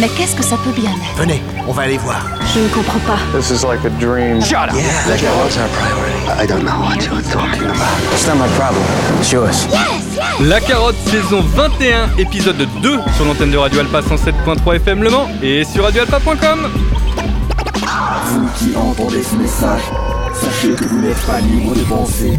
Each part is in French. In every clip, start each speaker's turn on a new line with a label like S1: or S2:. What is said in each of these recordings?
S1: Mais qu'est-ce que ça peut bien être?
S2: Venez, on va aller voir.
S1: Je ne comprends pas.
S3: This is like a dream.
S2: Shut up.
S4: Yeah, that was our priority?
S5: I don't know what you're talking about.
S4: It's not my problem. It's yours.
S6: La carotte saison 21, épisode 2 sur l'antenne de Radio Alpha 107.3 FM Le Mans et sur radioalpha.com.
S7: Vous qui entendez ce message, sachez que vous n'êtes pas libre de penser,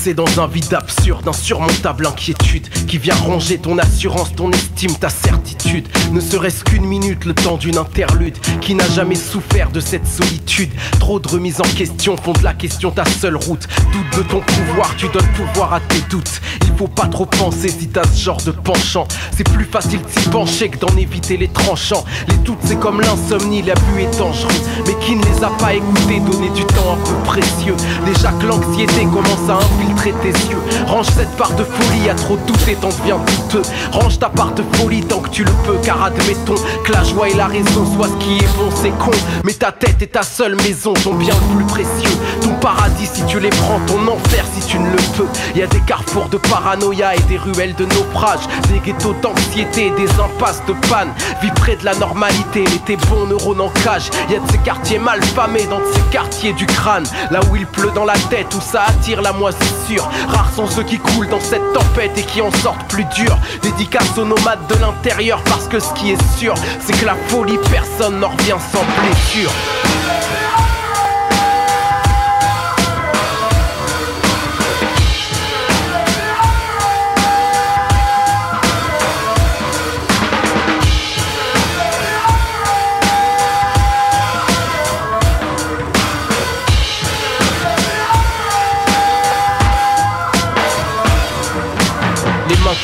S8: Compressé dans un vide absurde, insurmontable inquiétude qui vient ronger ton assurance, ton estime, ta certitude. Ne serait-ce qu'une minute, le temps d'une interlude qui n'a jamais souffert de cette solitude. Trop de remises en question font de la question ta seule route. Doute de ton pouvoir, tu donnes pouvoir à tes doutes. Il faut pas trop penser si t'as ce genre de penchant. C'est plus facile de s'y pencher que d'en éviter les tranchants. Les doutes, c'est comme l'insomnie, l'abus est dangereux. Mais qui ne les a pas écoutés, donner du temps un peu précieux. Déjà que l'anxiété commence à infiltrer tes yeux. Range cette part de folie, à trop douter, t'en deviens douteux. Range ta part de folie tant que tu le peux, car admettons que la joie et la raison soient ce qui est bon, c'est con. Mais ta tête et ta seule maison sont bien le plus précieux. Ton paradis si tu les prends, ton enfer si tu ne le peux. Y a des carrefours de paranoïa et des ruelles de naufrage, des ghettos d'anxiété et des impasses de panne. Vis près de la normalité, mais tes bons neurones en cage. Y a de ces quartiers mal famés dans de ces quartiers du crâne. Là où il pleut dans la tête, où ça attire la moisissure. Rares sont ceux qui coulent dans cette tempête et qui en sortent plus dur. Dédicace aux nomades de l'intérieur, parce que ce qui est sûr, c'est que la folie, personne n'en revient sans blessure.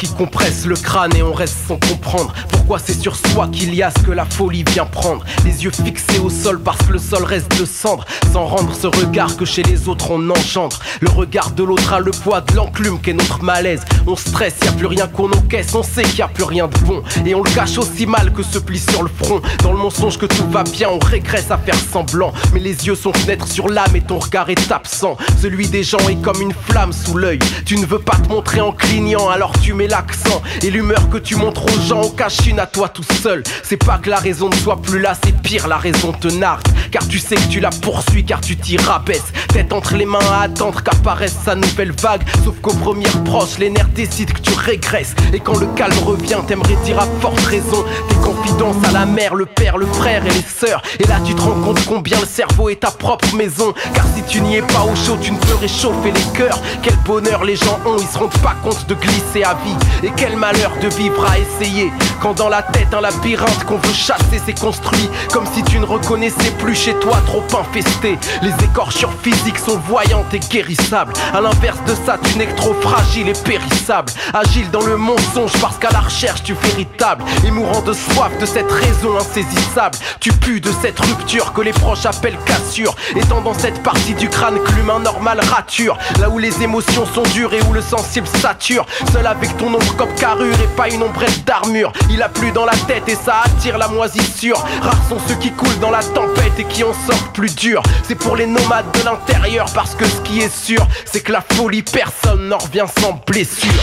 S8: Qui compressent le crâne et on reste sans comprendre C'est sur soi qu'il y a ce que la folie vient prendre? Les yeux fixés au sol parce que le sol reste de cendre. Sans rendre ce regard que chez les autres on engendre. Le regard de l'autre a le poids de l'enclume qu'est notre malaise. On stresse, y a plus rien qu'on encaisse, on sait qu'il a plus rien de bon. Et on le cache aussi mal que ce pli sur le front. Dans le mensonge que tout va bien, on régresse à faire semblant. Mais les yeux sont fenêtres sur l'âme et ton regard est absent. Celui des gens est comme une flamme sous l'œil. Tu ne veux pas te montrer en clignant alors tu mets l'accent. Et l'humeur que tu montres aux gens en cache une à toi tout seul. C'est pas que la raison ne soit plus là, c'est pire, la raison te nargue Car tu sais que tu la poursuis, car tu t'y rabaisses. Tête entre les mains à attendre qu'apparaisse sa nouvelle vague. Sauf qu'aux premières proches, les nerfs décident que tu régresses. Et quand le calme revient, t'aimerais dire à forte raison Tes confidences à la mère, le père, le frère et les sœurs. Et là tu te rends compte combien le cerveau est ta propre maison. Car si tu n'y es pas au chaud, tu ne peux réchauffer les cœurs. Quel bonheur les gens ont, ils se rendent pas compte de glisser à vie. Et quel malheur de vivre à essayer. Quand dans la tête un labyrinthe qu'on veut chasser s'est construit Comme si tu ne reconnaissais plus chez toi trop infesté. Les écorchures physiques sont voyantes et guérissables. À l'inverse de ça tu n'es que trop fragile et périssable. Agile dans le mensonge parce qu'à la recherche du véritable Et mourant de soif de cette raison insaisissable. Tu pues de cette rupture que les proches appellent cassure. Étant dans cette partie du crâne que l'humain normal rature. Là où les émotions sont dures et où le sensible sature. Seul avec ton ombre comme carrure et pas une ombrelle d'armure. Il a plu dans la tête et ça attire la moisissure. Rares sont ceux qui coulent dans la tempête qui en sortent plus dur C'est pour les nomades de l'intérieur parce que ce qui est sûr C'est que la folie personne n'en revient sans blessure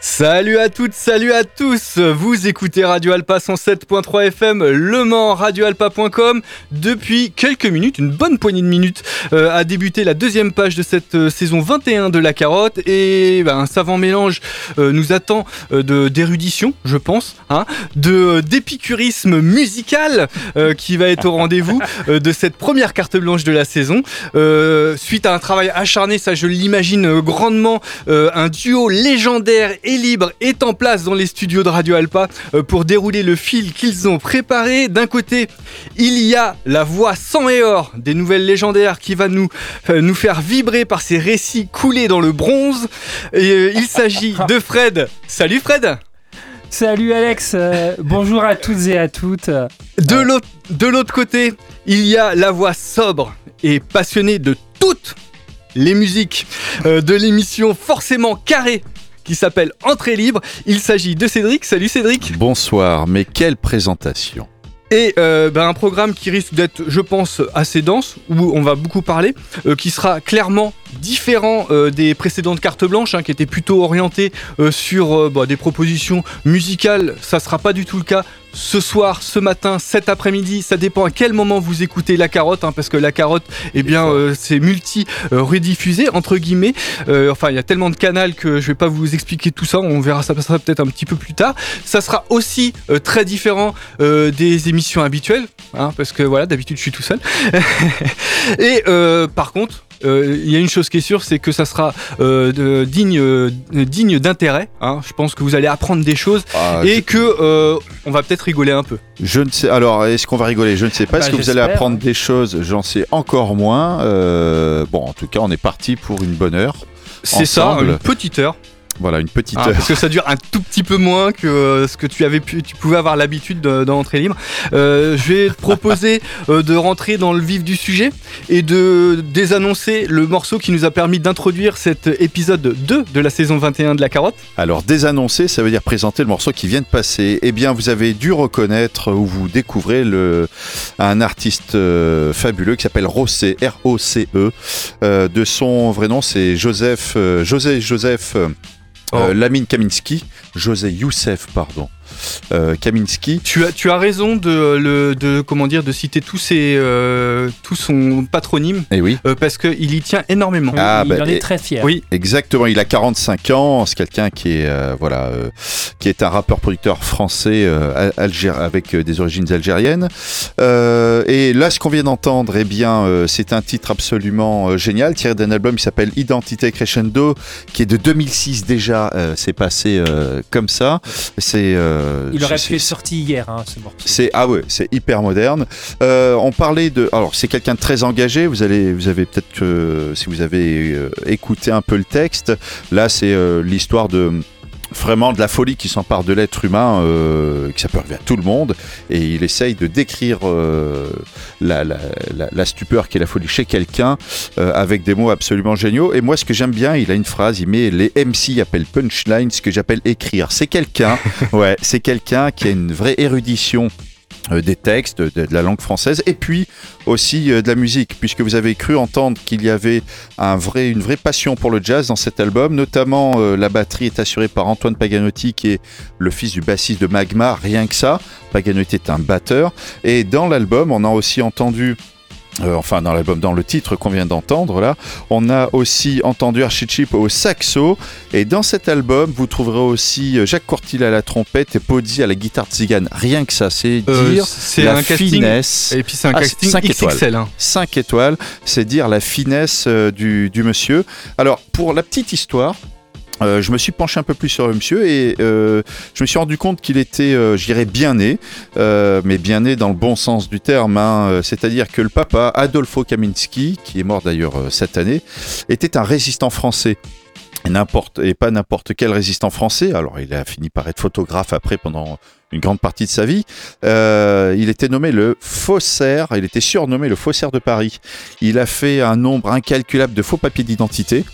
S6: Salut à toutes, salut à tous. Vous écoutez Radio Alpa 107.3 FM, Le Mans, radioalpa.com. Depuis quelques minutes, une bonne poignée de minutes, euh, a débuté la deuxième page de cette euh, saison 21 de La Carotte et ben, un savant mélange euh, nous attend de d'érudition, je pense, hein, de d'épicurisme musical qui va être au rendez-vous de cette première carte blanche de la saison. Suite à un travail acharné, ça je l'imagine grandement, un duo légendaire et libre est en place dans les studios de Radio Alpa euh, pour dérouler le fil qu'ils ont préparé. D'un côté, il y a la voix sang et or des nouvelles légendaires qui va nous, euh, nous faire vibrer par ces récits coulés dans le bronze. Et, euh, il s'agit de Fred. Salut Fred
S3: Salut Alex, euh, bonjour à toutes et à toutes.
S6: De l'autre, de l'autre côté, il y a la voix sobre et passionnée de toutes les musiques euh, de l'émission forcément carrée qui s'appelle Entrée libre. Il s'agit de Cédric. Salut Cédric.
S9: Bonsoir, mais quelle présentation
S6: Et euh, ben, un programme qui risque d'être, je pense, assez dense, où on va beaucoup parler, euh, qui sera clairement différent euh, des précédentes cartes blanches, hein, qui étaient plutôt orientées sur bah, des propositions musicales. Ça sera pas du tout le cas ce soir, ce matin, cet après-midi. Ça dépend à quel moment vous écoutez la carotte, hein, parce que la carotte, eh bien, euh, c'est multi euh, rediffusé entre guillemets. Euh, enfin, il y a tellement de canaux que je vais pas vous expliquer tout ça. On verra ça, peut-être un petit peu plus tard. Ça sera aussi euh, très différent des émissions habituelles, hein, parce que voilà, d'habitude je suis tout seul. Et par contre, il y a une chose qui est sûre, c'est que ça sera euh, de- digne, euh, digne d'intérêt. hein. Je pense que vous allez apprendre des choses
S9: Ah,
S6: et
S9: je,
S6: que euh, on va peut-être rigoler un peu.
S9: je ne sais. Alors, est-ce qu'on va rigoler? Je ne sais pas.
S3: Bah,
S9: est-ce que vous allez apprendre des choses? J'en sais encore moins. Euh, bon, en tout cas, on est parti pour une bonne heure.
S6: C'est ça, une petite heure.
S9: Voilà, une petite
S6: hein,
S9: heure.
S6: parce que ça dure un tout petit peu moins que euh, ce que tu avais pu, tu pouvais avoir l'habitude de- dans Entrée libre. Euh, je vais te proposer euh, de rentrer dans le vif du sujet et de désannoncer le morceau qui nous a permis d'introduire cet épisode 2 de la saison 21 de la carotte.
S9: Alors, désannoncer, ça veut dire présenter le morceau qui vient de passer. Eh bien, vous avez dû reconnaître ou vous découvrez le, un artiste euh, fabuleux qui s'appelle Rossé, R-O-C-E. Euh, de son vrai nom, c'est Joseph, euh, José Joseph euh,
S6: Oh.
S9: Lamine Kaminski. José Youssef, pardon. Euh, Kaminski.
S6: Tu as, tu as raison de, le, de, comment dire, de citer tous ses, euh, tout son patronyme
S9: Eh oui.
S6: euh, parce qu'il y tient énormément.
S9: Ah,
S3: il
S9: bah,
S3: en
S9: et-
S3: est très fier.
S6: Oui,
S9: Exactement, il a 45 ans, c'est quelqu'un qui est euh, voilà euh, qui est un rappeur producteur français euh, al- algér- avec euh, des origines algériennes. Euh, et là ce qu'on vient d'entendre eh bien euh, c'est un titre absolument euh, génial tiré d'un album qui s'appelle Identité Crescendo qui est de 2006 déjà, euh, c'est passé euh, comme ça. C'est euh,
S3: Il aurait pu être sorti hier, hein, ce morceau.
S9: c'est ah ouais, c'est hyper moderne. Euh, on parlait de alors c'est quelqu'un de très engagé. Vous allez vous avez peut-être que si vous avez euh, écouté un peu le texte, là c'est euh, l'histoire de vraiment de la folie qui s'empare de l'être humain, euh, que ça peut arriver à tout le monde, et il essaye de décrire euh, la, la, la, la stupeur qui est la folie chez quelqu'un euh, avec des mots absolument géniaux. Et moi, ce que j'aime bien, il a une phrase, il met les MC appellent punchline, ce que j'appelle écrire. C'est quelqu'un, ouais, c'est quelqu'un qui a une vraie érudition des textes, de, de la langue française, et puis aussi euh, de la musique, puisque vous avez cru entendre qu'il y avait un vrai, une vraie passion pour le jazz dans cet album, notamment euh, la batterie est assurée par Antoine Paganotti, qui est le fils du bassiste de Magma, rien que ça. Paganotti est un batteur, et dans l'album, on a aussi entendu euh, enfin dans l'album, dans le titre qu'on vient d'entendre là, on a aussi entendu Archie Chip au saxo et dans cet album vous trouverez aussi euh, Jacques Courtil à la trompette et Podzi à la guitare tzigane. Rien que ça, c'est
S6: Euh,
S9: dire la
S6: un casting.
S9: finesse.
S6: Et puis c'est un
S9: Ah,
S6: casting
S9: cinq étoiles.
S6: XXL. hein.
S9: 5 étoiles, c'est dire la finesse du, du monsieur. Alors, pour la petite histoire, euh, je me suis penché un peu plus sur le monsieur et euh, je me suis rendu compte qu'il était, euh, je dirais, bien né, euh, mais bien né dans le bon sens du terme. hein. C'est-à-dire que le papa, Adolfo Kaminski, qui est mort d'ailleurs cette année, était un résistant français. Et, pas n'importe quel résistant français. Alors, il a fini par être photographe après pendant une grande partie de sa vie. Il était nommé le faussaire, il était surnommé le faussaire de Paris. Il a fait un nombre incalculable de faux papiers d'identité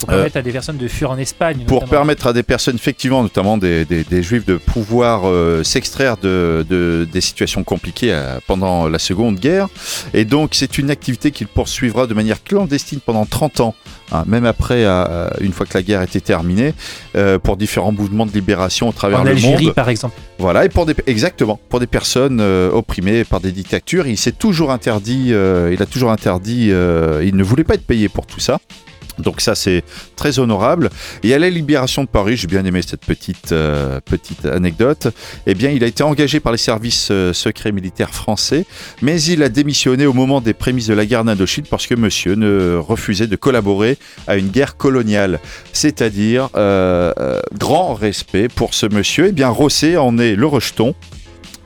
S3: Pour permettre à des personnes de fuir en Espagne.
S9: Euh, pour permettre à des personnes, effectivement, notamment des, des- des juifs, de pouvoir euh, s'extraire de, de- des situations compliquées euh, pendant la Seconde Guerre. Et donc, c'est une activité qu'il poursuivra de manière clandestine pendant 30 ans hein, même après, euh, une fois que la guerre était terminée, euh, pour différents mouvements de libération au travers
S3: En
S9: le
S3: Algérie,
S9: monde.
S3: par exemple.
S9: Voilà, et pour des, exactement, pour des personnes euh, opprimées par des dictatures, il s'est toujours interdit, euh, il a toujours interdit, euh, il ne voulait pas être payé pour tout ça. Donc ça c'est très honorable. Et à la libération de Paris, j'ai bien aimé cette petite euh, petite anecdote. Eh bien, il a été engagé par les services euh, secrets militaires français, mais il a démissionné au moment des prémices de la guerre d'Indochine parce que Monsieur ne refusait de collaborer à une guerre coloniale. C'est-à-dire euh, grand respect pour ce monsieur. Eh bien, Rosset en est le rejeton.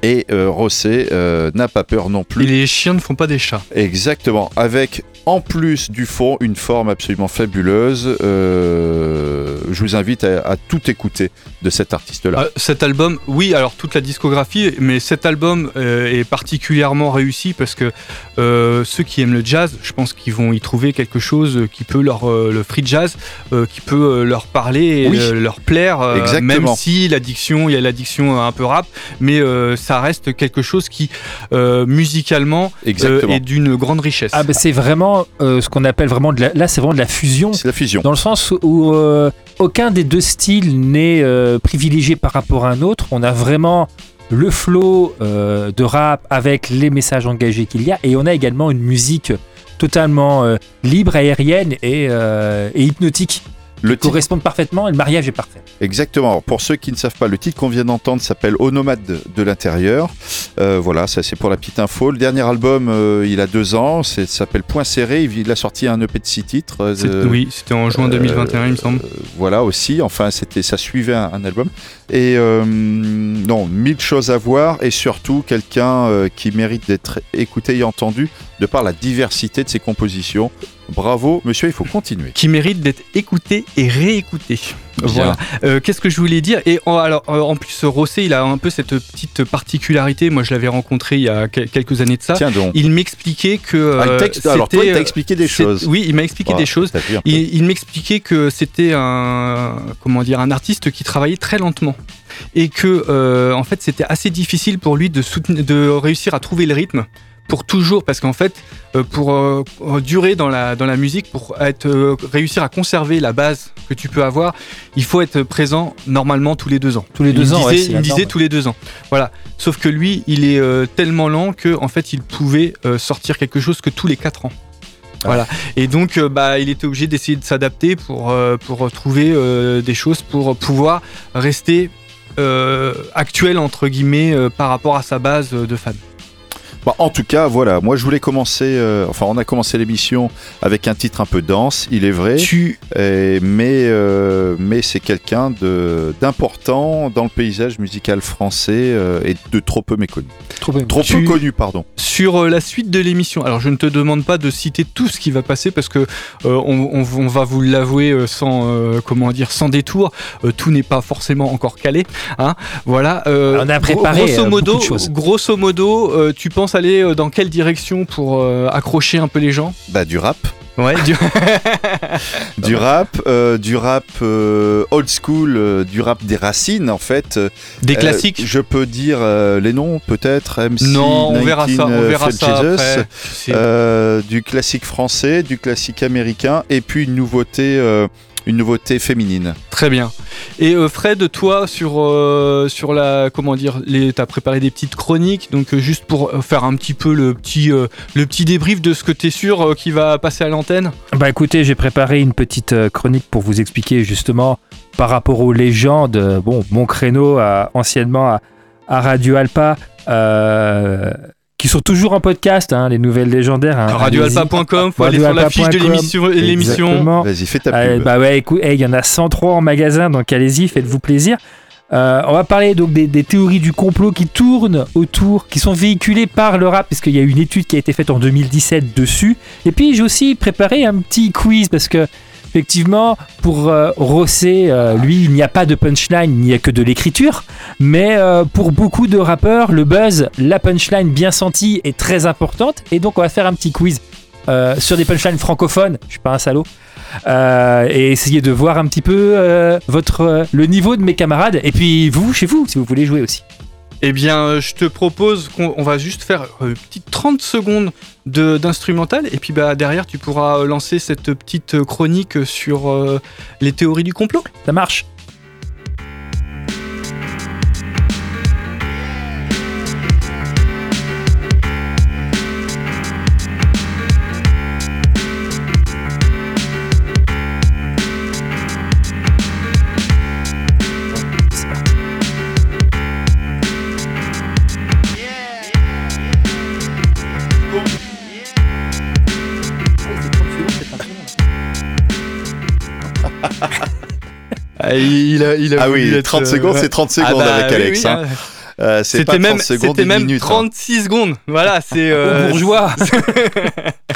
S9: Et Rosset n'a pas peur non plus.
S6: Et les chiens ne font pas des chats.
S9: Exactement, avec en plus du fond une forme absolument fabuleuse. Euh, je vous invite à, à tout écouter de cet artiste-là.
S6: Euh, cet album, oui, alors toute la discographie, mais cet album euh, est particulièrement réussi parce que euh, ceux qui aiment le jazz, je pense qu'ils vont y trouver quelque chose qui peut leur, euh, le free jazz, euh, qui peut leur parler et
S9: Oui.
S6: leur plaire, euh,
S9: Exactement.
S6: même si l'addiction, il y a l'addiction un peu rap, mais euh, ça reste quelque chose qui euh, musicalement euh, est d'une grande richesse.
S3: Ah, bah, c'est vraiment euh, ce qu'on appelle vraiment de la, là, c'est vraiment de la fusion.
S9: C'est la fusion.
S3: Dans le sens où euh, aucun des deux styles n'est euh, privilégié par rapport à un autre. On a vraiment le flow de rap avec les messages engagés qu'il y a. Et on a également une musique totalement libre, aérienne et, et hypnotique.
S9: Le titre,
S3: Correspondent parfaitement et le mariage est parfait.
S9: exactement. Alors, pour ceux qui ne savent pas, le titre qu'on vient d'entendre s'appelle Onomade de, de l'intérieur. Euh, voilà, ça c'est pour la petite info. Le dernier album, euh, il a deux ans, c'est- ça s'appelle Point serré. Il, il a sorti un EP de six titres. euh,
S6: oui, c'était en juin 2021, il me semble.
S9: Euh, voilà aussi, enfin c'était ça suivait un, un album et euh, non mille choses à voir et surtout quelqu'un euh, qui mérite d'être écouté et entendu de par la diversité de ses compositions. Bravo monsieur, il faut continuer.
S6: qui mérite d'être écouté et réécouté.
S9: Bien.
S6: Voilà. Euh, Qu'est-ce que je voulais dire Et en, alors, euh, en plus, Rosset, il a un peu cette petite particularité. Moi, je l'avais rencontré il y a quel- quelques années de ça.
S9: Tiens donc.
S6: Il m'expliquait que.
S9: Ah,
S6: euh,
S9: alors toi, il t'a
S6: euh,
S9: expliqué des choses.
S6: Oui, il m'a expliqué des choses. Il, il m'expliquait que c'était un comment dire un artiste qui travaillait très lentement et que euh, en fait c'était assez difficile pour lui de soutenir, de réussir à trouver le rythme pour toujours parce qu'en fait euh, pour euh, durer dans la dans la musique pour être euh, réussir à conserver la base que tu peux avoir il faut être présent normalement tous les deux ans
S3: Tous les
S6: il
S3: deux
S6: me
S3: ans,
S6: disait, il disait
S3: norme.
S6: tous les deux ans voilà sauf que lui il est tellement lent que en fait il pouvait sortir quelque chose que tous les quatre ans voilà. Et donc, bah, il était obligé d'essayer de s'adapter pour, euh, pour trouver euh, des choses pour pouvoir rester euh, actuel, entre guillemets, par rapport à sa base de fans.
S9: Bah, en tout cas, voilà, moi je voulais commencer, euh, enfin on a commencé l'émission avec un titre un peu dense, il est vrai,
S6: Tu,
S9: et- mais, euh, mais c'est quelqu'un d'important dans le paysage musical français euh, et de trop peu méconnu.
S3: Trop.
S9: Trop
S6: Tu-
S9: peu connu, pardon.
S6: sur euh, la suite de l'émission, alors je ne te demande pas de citer tout ce qui va passer parce que euh, on, on- on va vous l'avouer euh, sans euh, comment dire sans détour, euh, tout n'est pas forcément encore calé. Hein voilà. euh,
S3: On a préparé,
S6: grosso
S3: euh,
S6: modo,
S3: beaucoup de choses.
S6: grosso modo, euh, tu penses aller euh, dans quelle direction pour euh, accrocher un peu les gens?
S9: Bah, du rap.
S6: Ouais. du-
S9: Du rap, euh, du rap euh, old school, euh, du rap des racines en fait.
S6: Des classiques?
S9: je peux dire les noms peut-être. MC,
S6: Non, on verra ça, on
S9: 19,
S6: verra ça après.
S9: Du classique français, du classique américain et puis une nouveauté, une nouveauté féminine.
S6: Très bien. Et euh, Fred, toi, sur, euh, sur la. Comment dire les, T'as préparé des petites chroniques, donc euh, juste pour faire un petit peu le petit, euh, le petit débrief de ce que t'es sûr euh, qui va passer à l'antenne?
S3: Bah écoutez, j'ai préparé une petite chronique pour vous expliquer justement par rapport aux légendes. Bon, mon créneau à- anciennement à, à Radio Alpa, euh, qui sont toujours en podcast, hein, les nouvelles légendaires. hein.
S6: Radioalpa.com, faut aller sur la fiche de l'émission.
S9: Vas-y, fais ta
S3: Euh,
S9: pub.
S3: bah ouais, écoute, hey, il y en a 103 en magasin, donc allez-y, faites-vous plaisir. Euh, on va parler donc des, des théories du complot qui tournent autour, qui sont véhiculées par le rap, parce qu'il y a une étude qui a été faite en 2017 dessus. Et puis j'ai aussi préparé un petit quiz, parce que effectivement, pour euh, Rosset, euh, lui, il n'y a pas de punchline, il n'y a que de l'écriture. Mais euh, pour beaucoup de rappeurs, le buzz, la punchline bien sentie est très importante. Et donc on va faire un petit quiz euh, sur des punchlines francophones. Je suis pas un salaud. Et essayer de voir un petit peu le niveau de mes camarades et puis vous chez vous si vous voulez jouer aussi.
S6: Eh bien, euh, je te propose qu'on on va juste faire euh, une petite 30 secondes de- d'instrumental et puis bah, derrière tu pourras euh, lancer cette petite euh, chronique sur euh, les théories du complot.
S3: Ça marche.
S6: Il, a, il a
S9: Ah oui,
S6: être,
S9: 30
S6: euh,
S9: secondes, c'est 30
S6: Ah
S9: secondes
S6: bah
S9: avec
S6: oui,
S9: Alex.
S6: oui,
S9: hein.
S6: hein.
S9: Euh,
S6: C'était
S9: 30
S6: même, c'était même
S9: minute. hein.
S6: 36 secondes. Voilà, c'est. euh,
S3: bourgeois.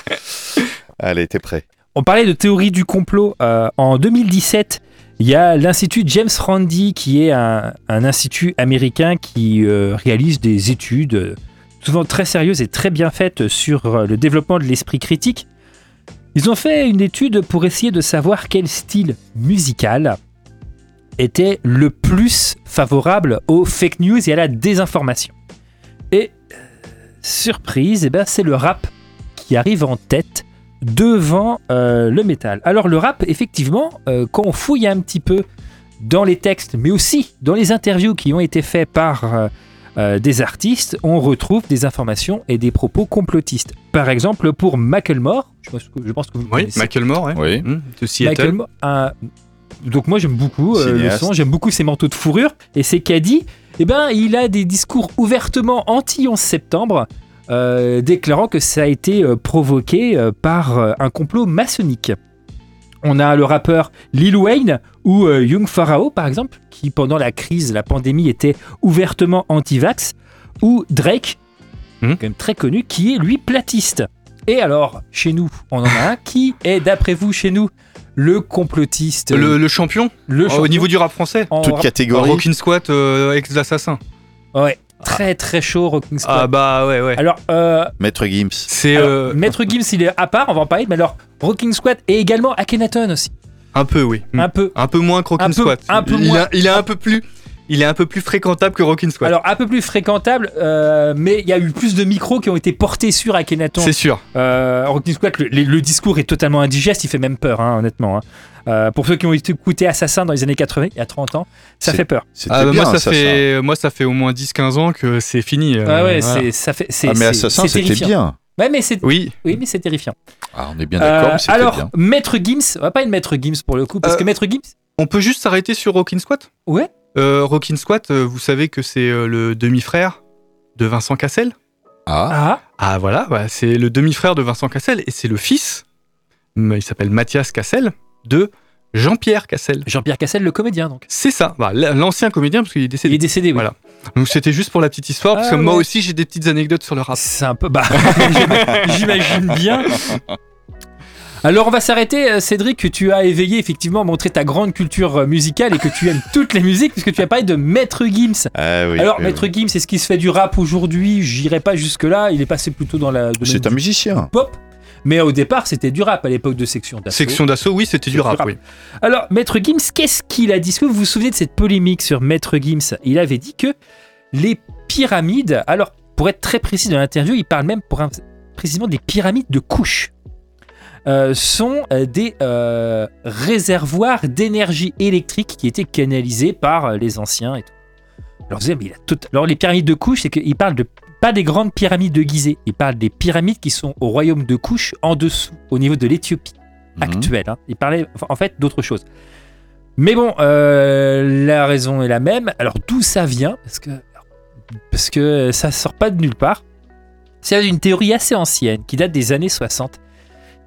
S9: Allez, t'es prêt.
S3: On parlait de théorie du complot. Euh, en 2017, il y a l'Institut James Randi, qui est un, un institut américain qui euh, réalise des études souvent très sérieuses et très bien faites sur le développement de l'esprit critique. Ils ont fait une étude pour essayer de savoir quel style musical était le plus favorable aux fake news et à la désinformation. Et euh, surprise, eh ben, c'est le rap qui arrive en tête devant euh, le métal. Alors le rap, effectivement, euh, quand on fouille un petit peu dans les textes, mais aussi dans les interviews qui ont été faits par euh, euh, des artistes, on retrouve des informations et des propos complotistes. Par exemple, pour Macklemore, je pense que, je pense que vous
S6: Oui, Moore, ouais.
S9: Oui.
S6: Mmh, de Seattle.
S3: Macklemore, un- donc moi j'aime beaucoup euh, le son, j'aime beaucoup ses manteaux de fourrure et c'est Caddy. Eh ben, il a des discours ouvertement anti-11 septembre, euh, déclarant que ça a été euh, provoqué euh, par un complot maçonnique. On a le rappeur Lil Wayne ou Young Pharaoh par exemple, qui pendant la crise, la pandémie était ouvertement anti-vax, ou Drake,
S6: Mhm.
S3: quand même très connu, qui est lui platiste. Et alors, chez nous, on en a un qui est, d'après vous, chez nous, le complotiste,
S6: Le, le champion,
S3: le
S6: au
S3: champion
S6: niveau du rap français.
S3: en
S9: Toute
S3: rap-
S9: catégorie.
S6: Rockin' Squat, euh, ex-assassin.
S3: Ouais, très très chaud, Rocking Squad.
S6: Ah bah ouais, ouais.
S3: Alors, euh,
S9: Maître Gims.
S6: C'est euh,
S3: Maître Gims, il est à part, on va en parler, mais alors, Rocking Squad et également Akhenaton aussi.
S6: un peu, oui.
S3: Un peu.
S6: Un peu moins que Rockin'
S3: Un peu-
S6: Squat.
S3: un peu
S6: il,
S3: moins.
S6: a- il est un peu plus. Il est un peu plus fréquentable que Rockin' Squat.
S3: Alors, un peu plus fréquentable, euh, mais il y a eu plus de micros qui ont été portés sur Akhenaton.
S6: c'est sûr.
S3: Euh, Rocking Squad, le, le- le discours est totalement indigeste, il fait même peur, hein, honnêtement. hein. Euh, pour ceux qui ont écouté Assassin dans les années 80, il y a 30 ans, ça fait peur.
S6: Ah, bah,
S9: bien,
S6: moi, ça
S9: ça,
S6: fait, moi, ça fait au moins 10-15 ans que c'est fini. euh,
S3: Ah ouais,
S6: voilà.
S3: ça fait, c'est,
S9: Ah, mais
S3: c'est-
S9: Assassin,
S3: c'est
S9: c'était
S3: terrifiant.
S9: bien.
S3: Ouais, mais c'est,
S6: Oui.
S3: oui, mais c'est terrifiant.
S9: Ah, on est bien d'accord,
S3: Euh, alors,
S9: bien.
S3: Maître Gims, on va pas être Maître Gims pour le coup, parce
S6: Euh,
S3: que Maître Gims,
S6: On peut juste s'arrêter sur Rockin' Squat
S3: ouais,
S6: euh, Rockin' Squat, euh, vous savez que c'est euh, le demi-frère de Vincent Cassel?
S9: Ah,
S3: ah,
S6: Ah voilà, bah, c'est le demi-frère de Vincent Cassel et c'est le fils, hum, il s'appelle Mathias Cassel, de Jean-Pierre Cassel.
S3: Jean-Pierre Cassel, le comédien, donc.
S6: C'est ça, bah, l- l'ancien comédien parce qu'il est
S3: Il
S6: décédé.
S3: est décédé, oui.
S6: Voilà. Donc c'était juste pour la petite histoire parce
S3: Ah,
S6: que moi
S3: ouais.
S6: aussi j'ai des petites anecdotes sur le rap.
S3: C'est un peu. Bah, j'imagine bien. Alors, on va s'arrêter, euh, Cédric, que tu as éveillé, effectivement, montré ta grande culture euh, musicale et que tu aimes toutes les musiques, puisque tu as parlé de Maître Gims.
S9: Ah oui.
S3: Alors,
S9: oui,
S3: Maître
S9: oui.
S3: Gims, c'est ce qui se fait du rap aujourd'hui? J'irai pas jusque-là. Il est passé plutôt dans la. domaine
S9: C'est un musicien.
S3: pop. Mais au départ, c'était du rap à l'époque de Section d'Assaut.
S6: Section d'assaut, oui, c'était du rap,
S3: rap.
S6: oui.
S3: Alors, Maître Gims, qu'est-ce qu'il a dit? Est-ce que vous vous souvenez de cette polémique sur Maître Gims? Il avait dit que les pyramides, alors pour être très précis dans l'interview, il parle même pour un- précisément des pyramides de couches, euh, sont euh, des euh, réservoirs d'énergie électrique qui étaient canalisés par les anciens et tout. Alors, mais il a tout- alors les pyramides de couches, c'est qu'il parle de pas des grandes pyramides de Gizeh, il parle des pyramides qui sont au royaume de couches en dessous, au niveau de l'Éthiopie
S9: Mhm.
S3: actuel. hein. Il parlait en fait d'autre chose. Mais bon, euh, la raison est la même. Alors d'où ça vient? Parce que parce que ça sort pas de nulle part. C'est une théorie assez ancienne qui date des années 60,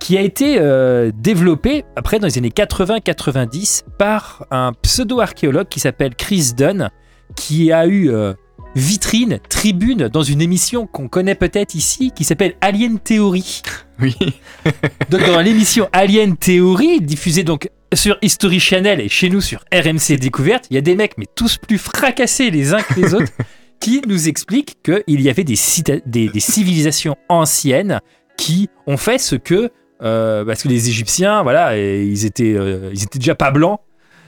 S3: qui a été euh, développée après dans les années 80-90 par un pseudo-archéologue qui s'appelle Chris Dunn, qui a eu euh, vitrine, tribune dans une émission qu'on connaît peut-être ici, qui s'appelle Alien Theory.
S6: Oui.
S3: Donc dans l'émission Alien Theory, diffusée donc sur History Channel et chez nous sur RMC Découverte, il y a des mecs, mais tous plus fracassés les uns que les autres, qui nous expliquent qu'il y avait des, cita- des, des civilisations anciennes qui ont fait ce que, euh, parce que les Égyptiens, voilà, et ils étaient, euh, ils étaient déjà pas blancs.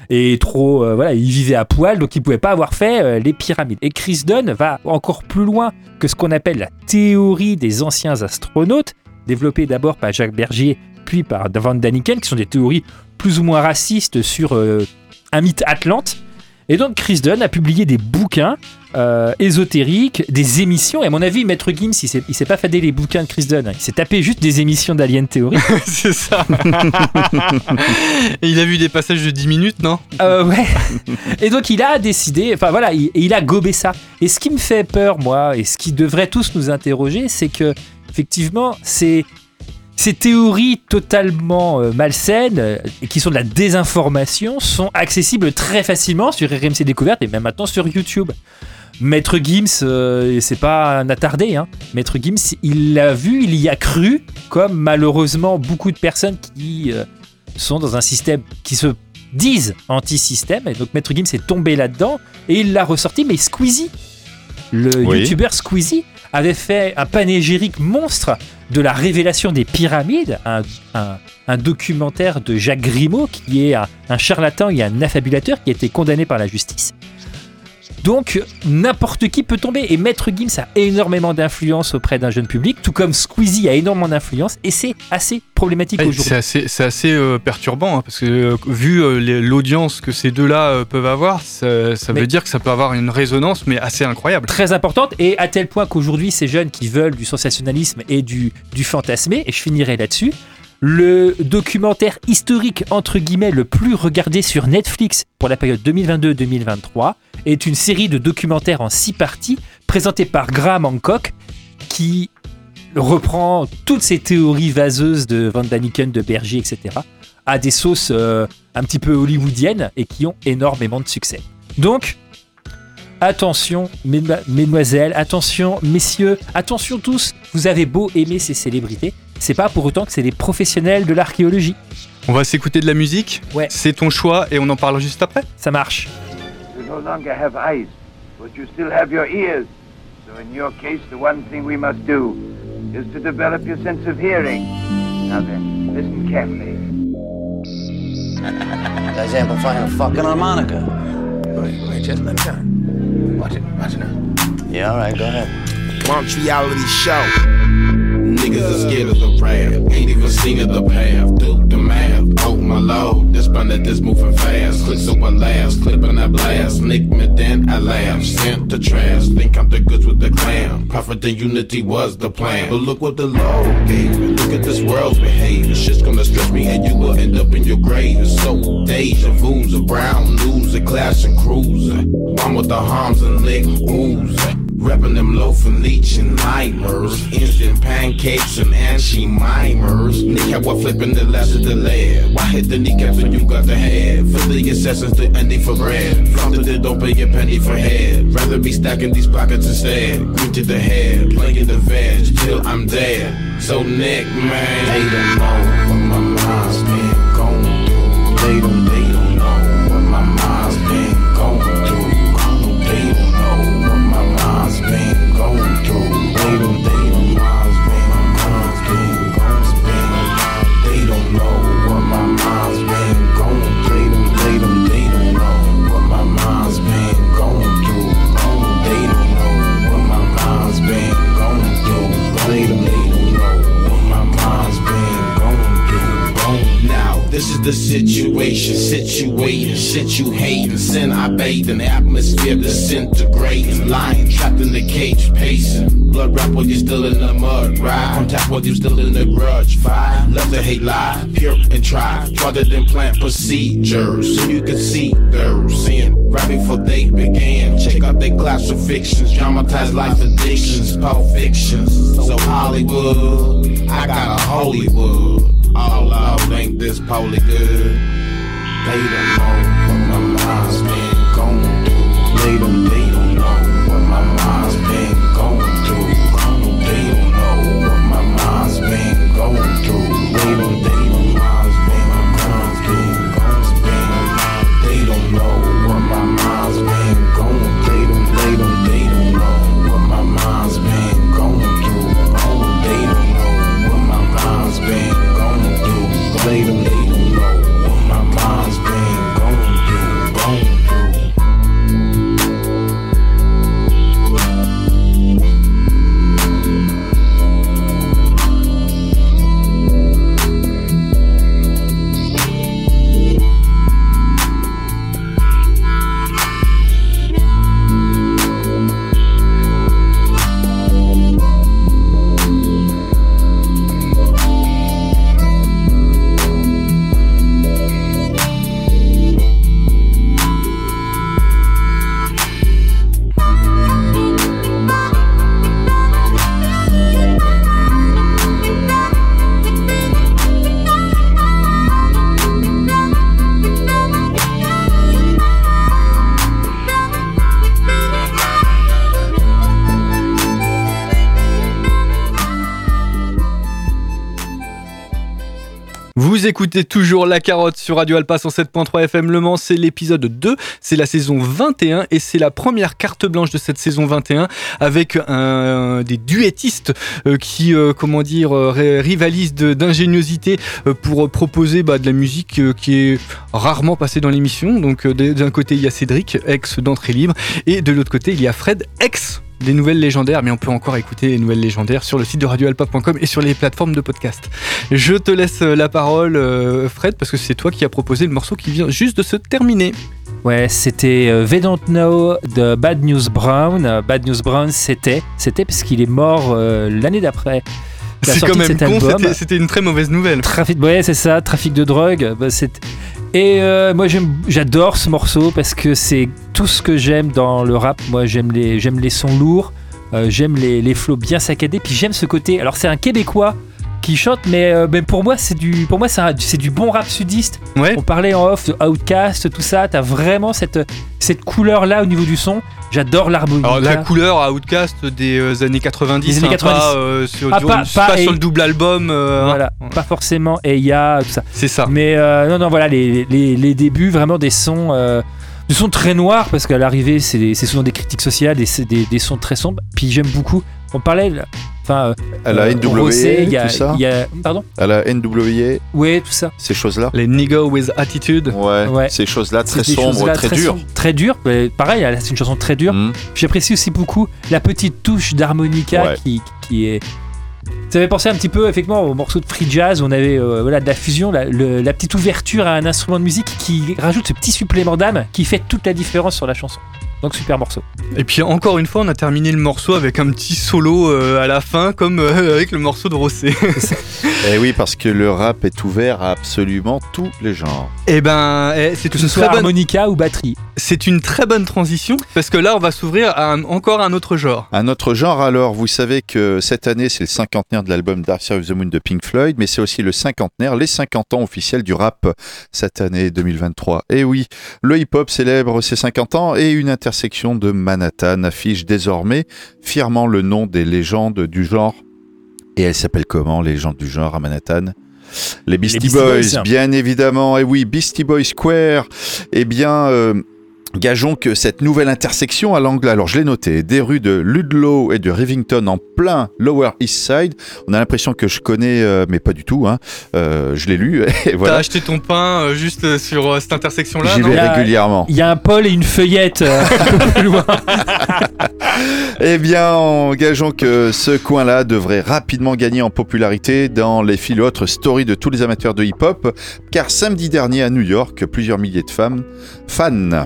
S3: et trop euh, voilà il vivait à poil donc il pouvait pas avoir fait les pyramides et Chris Dunn va encore plus loin que ce qu'on appelle la théorie des anciens astronautes développée d'abord par Jacques Bergier puis par Van Daniken qui sont des théories plus ou moins racistes sur un mythe atlante et donc Chris Dunn a publié des bouquins euh, ésotériques, des émissions. Et à mon avis, Maître Gims, il s'est, il s'est pas fadé les bouquins de Chris Dunn. Il s'est tapé juste des émissions d'Alien Theory.
S6: c'est ça. Et il a vu des passages de 10 minutes, non?
S3: Euh, ouais. Et donc il a décidé, enfin voilà, il a gobé ça. Et ce qui me fait peur, moi, et ce qui devrait tous nous interroger, c'est que effectivement, c'est ces théories totalement euh, malsaines euh, qui sont de la désinformation sont accessibles très facilement sur RMC Découverte et même maintenant sur YouTube. Maître Gims, euh, c'est pas un attardé. Hein. Maître Gims, il l'a vu, il y a cru, comme malheureusement beaucoup de personnes qui euh, sont dans un système qui se disent anti-système. Et donc Maître Gims est tombé là-dedans et il l'a ressorti. Mais Squeezie, le
S9: Oui.
S3: youtubeur Squeezie, avait fait un panégyrique monstre de la révélation des pyramides, un, documentaire de Jacques Grimaud, qui est un, un charlatan et un affabulateur qui a été condamné par la justice. Donc, n'importe qui peut tomber. Et Maître Gims a énormément d'influence auprès d'un jeune public, tout comme Squeezie a énormément d'influence, et c'est assez problématique aujourd'hui.
S6: C'est assez, c'est assez euh, perturbant, hein, parce que euh, vu euh, l'audience que ces deux-là peuvent avoir, ça, veut dire que ça peut avoir une résonance, mais assez incroyable.
S3: Très importante, et à tel point qu'aujourd'hui, ces jeunes qui veulent du sensationnalisme et du, du fantasmé, et je finirai là-dessus, le documentaire historique, entre guillemets, le plus regardé sur Netflix pour la période 2022-2023 est une série de documentaires en six parties présentée par Graham Hancock qui reprend toutes ces théories vaseuses de Van Daniken, de Berger, etc. à des sauces euh, un petit peu hollywoodiennes et qui ont énormément de succès. Donc, attention, mesdemoiselles, attention, messieurs, attention tous, vous avez beau aimer ces célébrités, c'est pas pour autant que c'est des professionnels de l'archéologie.
S6: On va s'écouter de la musique.
S3: Ouais.
S6: C'est ton choix et on en parle juste après.
S3: Ça marche.
S5: You no longer have eyes, but you still have your ears. So in your case, the one thing we must do is to develop your sense of hearing. Now then, listen carefully.
S4: Guy's amplifying a fucking harmonica.
S2: Wait, wait, just let me down. Watch it, watch it now.
S4: Yeah, all right, go ahead.
S10: Launch reality show. Niggas are scared of the rap. Ain't even seen of the path. Do the math. Oh my lord. This bun that this moving fast. Click so I last. Clipping I blast. Nick me then I laugh. Sent to trash. Think I'm the goods with the clan. Profit and unity was the plan. But look what the law gave me. Look at this world's behavior. Shit's gonna stress me and you will end up in your grave. It's so deja vu's. A brown news. A clash and cruiser. One with the harms and lick ooze. Reppin' them loaf and leech and. Instant pancakes and anchi mimers. Kneecap what flipping the last of the lead. Why hit the kneecap when you got the head? For the assassins, the ending for bread. Flaunted it, don't pay a penny for head. Rather be stacking these pockets instead. Green to the head, playing the veg till I'm dead. So Nick, man, they don't know what my mind's been going through. They don't, they the situation, situating, shit you hating, sin I bathe in the atmosphere disintegrating, lying, trapped in the cage, pacing. Blood rap while you're still in the mud, right? On tap while you're still in the grudge, fire. Love to hate lie, pure and try. Rather than plant procedures, so you can see girls seeing right before they began. Check out their classifications, dramatized life addictions, pulp fictions. So Hollywood, I got a Hollywood. All out ain't this poly good. They don't know what my mind's been going through. They don't, they don't know what my mind's been
S6: Écoutez toujours La Carotte sur Radio Alpa 107.3 FM Le Mans, c'est l'épisode 2, c'est la saison 21 et c'est la première carte blanche de cette saison 21 avec des duettistes euh, qui, euh, comment dire, euh, ri- rivalisent d'ingéniosité pour proposer bah, de la musique qui est rarement passée dans l'émission. Donc d'un côté il y a Cédric, ex d'entrée libre, et de l'autre côté il y a Fred, ex des nouvelles légendaires, mais on peut encore écouter les nouvelles légendaires sur le site de radioalpa.com et sur les plateformes de podcast. Je te laisse euh, la parole, euh, Fred, parce que c'est toi qui as proposé le morceau qui vient juste de se terminer.
S3: Ouais, c'était euh, They Don't Know de Bad News Brown. Euh, Bad News Brown, c'était, c'était parce qu'il est mort euh, l'année d'après. la
S6: C'est quand même
S3: cet
S6: con,
S3: album.
S6: c'était- une très mauvaise nouvelle.
S3: Trafic, ouais, c'est ça, trafic de drogue. bah, c'est- Et euh, moi, j'adore ce morceau parce que c'est tout ce que j'aime dans le rap. Moi, j'aime les, les sons lourds, euh, j'aime les, les flows bien saccadés, puis j'aime ce côté. Alors, c'est un Québécois qui chante, mais, euh, mais pour moi, c'est du, pour moi, c'est du bon rap sudiste.
S6: Ouais.
S3: On parlait en off de Outcast, tout ça. T'as vraiment cette, cette couleur-là au niveau du son. J'adore l'harmonica.
S6: Alors la couleur à Outcast des euh, années 90,
S3: Des années
S6: hein,
S3: 90.
S6: pas, euh, sur,
S3: Ah,
S6: du-
S3: pas-
S6: pas
S3: pas-
S6: sur le double album. euh,
S3: Voilà,
S6: hein.
S3: pas forcément Eya, tout ça.
S6: C'est ça.
S3: Mais non, non, voilà, les, les, les débuts, vraiment des sons, des sons très noirs, parce qu'à l'arrivée, c'est des- souvent des critiques sociales, c'est des, des sons très sombres. Puis j'aime beaucoup. On parlait, là, enfin, euh,
S9: À la
S3: euh,
S9: NWA,
S3: Rossé, il y a-
S9: tout ça
S3: il y a- pardon
S9: À la NWA,
S3: Ouais, tout ça.
S9: ces choses-là
S6: Les nigga with attitude.
S9: Ouais,
S3: Ouais.
S9: ces choses-là très sombres,
S3: choses-là
S9: très, dures.
S3: très dures. Mais pareil, c'est une chanson très dure.
S9: Mhm.
S3: J'apprécie aussi beaucoup la petite touche d'harmonica
S9: Ouais.
S3: qui, qui est. Ça fait penser un petit peu effectivement au morceau de free jazz où on avait euh, voilà, de la fusion, la, le- la petite ouverture à un instrument de musique qui rajoute ce petit supplément d'âme qui fait toute la différence sur la chanson. Donc super morceau.
S6: Et puis encore une fois, on a terminé le morceau avec un petit solo euh, à la fin, comme euh, avec le morceau de Rossé.
S9: Et Eh oui, parce que le rap est ouvert à absolument tous les genres.
S6: Et ben, eh, c'est
S3: Que
S6: une
S3: ce soit
S6: bonne,
S3: harmonica ou batterie.
S6: C'est une très bonne transition parce que là, on va s'ouvrir à un- encore un autre genre.
S9: Un autre genre, alors, vous savez que cette année, c'est le cinquantenaire de l'album Dark Side of the Moon de Pink Floyd, mais c'est aussi le cinquantenaire, les 50 ans officiels du rap cette année 2023. Et oui, le hip-hop célèbre ses 50 ans et une intersection de Manhattan affiche désormais fièrement le nom des légendes du genre. Et elle s'appelle comment, les légendes du genre à Manhattan? Les Beastie,
S3: Beastie
S9: Boys,
S3: Boys.
S9: bien évidemment. Et oui, Beastie Boys Square. Eh bien, euh, Gageons que cette nouvelle intersection à l'angle, alors je l'ai noté, des rues de Ludlow et de Rivington en plein Lower East Side, on a l'impression que je connais, euh, mais pas du tout, hein. Euh, je l'ai lu, et
S6: T'as
S9: voilà,
S6: acheté ton pain euh, juste sur euh, cette intersection-là
S9: j'y vais
S3: Il y a-
S9: régulièrement.
S3: Il y a un Paul et une feuillette euh, un peu plus loin.
S9: Eh bien, engageons que ce coin-là devrait rapidement gagner en popularité dans les fil autres stories de tous les amateurs de hip-hop, car samedi dernier à New York, plusieurs milliers de femmes, fans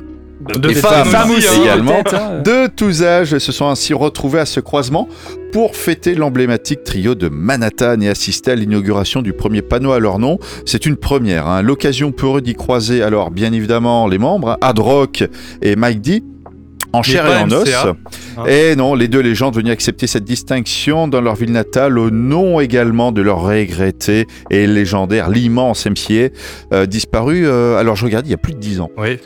S6: De
S9: Et
S6: femmes,
S9: femmes
S6: aussi,
S9: aussi,
S6: hein.
S9: également.
S3: hein.
S9: de tous âges se sont ainsi retrouvés à ce croisement pour fêter l'emblématique trio de Manhattan et assister à l'inauguration du premier panneau à leur nom. C'est une première, hein. l'occasion pour eux d'y croiser alors bien évidemment les membres, Hard Rock et Mike D. En chair et en os.
S6: MCA.
S9: Et non, les deux légendes venues accepter cette distinction dans leur ville natale au nom également de leur regretté et légendaire, l'immense MCA, euh, disparu, euh, alors je regarde, il y a plus de 10 ans.
S6: Oui.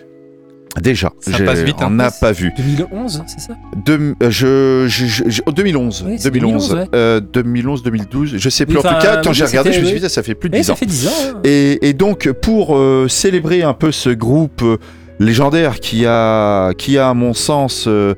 S9: Déjà,
S6: Ça passe vite,
S9: on
S6: hein.
S9: n'a pas vu.
S3: 2011, c'est ça?
S9: Deux- euh, je, je, je- je- oh, 2011,
S3: Oui, c'est
S9: 2011,
S3: 2011, ouais.
S9: euh, 2011, 2012, je sais plus.
S3: Oui,
S9: en tout cas, quand
S3: oui,
S9: j'ai regardé, je me suis dit, ça fait plus de
S3: Eh,
S9: 10
S3: ça
S9: ans.
S3: fait 10 ans. hein.
S9: Et, et donc, pour euh, célébrer un peu ce groupe euh, légendaire qui a, qui a, à mon sens, euh,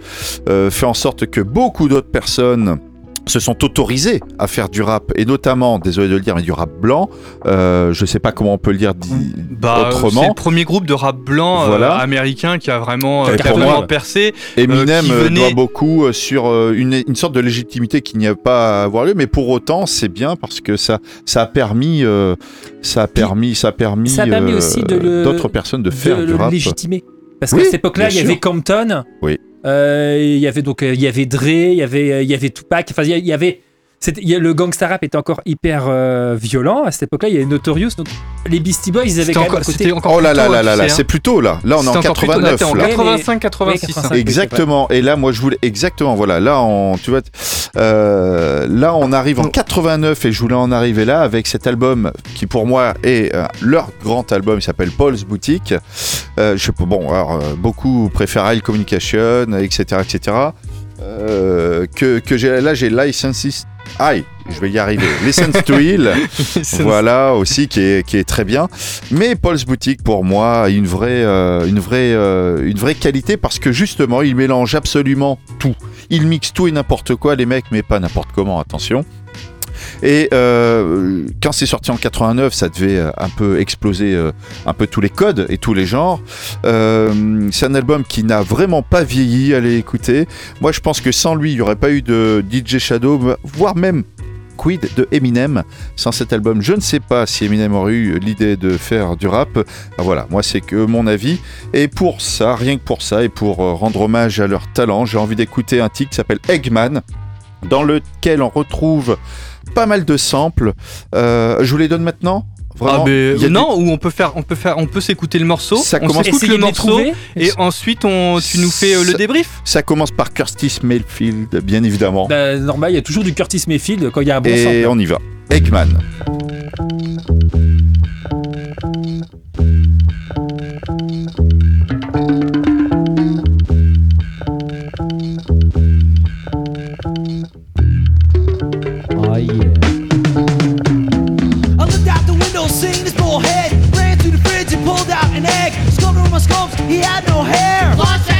S9: euh, fait en sorte que beaucoup d'autres personnes se sont autorisées à faire du rap, et notamment, désolé de le dire, mais du rap blanc. Euh, je sais pas comment on peut le dire di-
S6: Bah, c'est
S9: autrement.
S6: le premier groupe de rap blanc euh, américain qui a vraiment, euh, qui a vraiment
S9: moi-
S6: percé.
S9: Eminem euh,
S6: venait-
S9: doit beaucoup euh, sur euh, une, une sorte de légitimité qui n'y a pas à avoir lieu, mais pour autant c'est bien parce que ça, ça a permis, euh, ça a permis, ça a permis,
S3: ça a permis
S9: euh,
S3: aussi
S9: d'autres personnes de faire
S3: de
S9: du
S3: le
S9: rap.
S3: légitimer. Parce
S9: Oui,
S3: qu'à cette époque-là, il y avait. Compton.
S9: Oui.
S3: Euh, Il y avait donc euh, il y avait Dre, il y avait euh, il y avait Tupac. Enfin, il y avait y a- le gangsta rap était encore hyper euh, violent à cette époque-là. Il y avait Notorious. Donc les Beastie Boys, ils avaient quand même
S6: encore,
S3: un côté.
S6: c'était encore
S9: Oh là là
S6: tôt,
S9: là
S6: hein,
S9: là là,
S6: sais,
S9: c'est
S6: hein.
S9: plutôt là. Là on est en
S6: C'était encore plus tôt. Là,
S9: 89
S6: t'es en
S9: là.
S3: Ouais, mais-
S6: 85, 86.
S3: Ouais,
S6: hein.
S3: 85.
S9: Exactement. Et là, moi, je voulais exactement. Voilà. Là, on, tu vois, euh, là, on arrive en 89 et je voulais en arriver là avec cet album qui, pour moi, est euh, leur grand album. Il s'appelle Paul's Boutique. Euh, je sais pas. Bon, alors, euh, beaucoup préfèrent High Communication, etc., etc. Euh, que que j'ai là, j'ai Licenses. High je vais y arriver. Lessons to Heal, voilà aussi qui est, qui est très bien. Mais Paul's Boutique pour moi a une vraie, euh, une vraie, euh, une vraie qualité parce que justement il mélange absolument tout. Il mixe tout et n'importe quoi les mecs, mais pas n'importe comment. Attention. Et euh, quand c'est sorti en 89, ça devait euh, un peu exploser euh, un peu tous les codes et tous les genres. C'est un album qui n'a vraiment pas vieilli, allez écouter. Moi je pense que sans lui, il n'y aurait pas eu de DJ Shadow, voire même quid de Eminem sans cet album. Je ne sais pas si Eminem aurait eu l'idée de faire du rap. Ah, voilà, moi c'est que mon avis. Et pour ça, rien que pour ça, et pour rendre hommage à leur talent, j'ai envie d'écouter un titre qui s'appelle Eggman, dans lequel on retrouve pas mal de samples. Euh, je vous les donne maintenant Vraiment,
S6: ah, mais
S9: il y a
S6: non, ou on peut faire, on peut faire, on peut s'écouter le morceau.
S9: Ça
S6: on
S9: commence-
S6: le morceau et ensuite on, tu nous fais euh, le débrief.
S9: Ça commence par Curtis Mayfield, bien évidemment.
S3: Bah, normal, il y a toujours du Curtis Mayfield quand il y a un bon
S9: Et
S3: sample.
S9: on y va. Eggman.
S11: I looked out the window, seen his bullhead. Ran to the fridge and pulled out an egg. Scoped on my scopes, he had no hair.
S12: Launched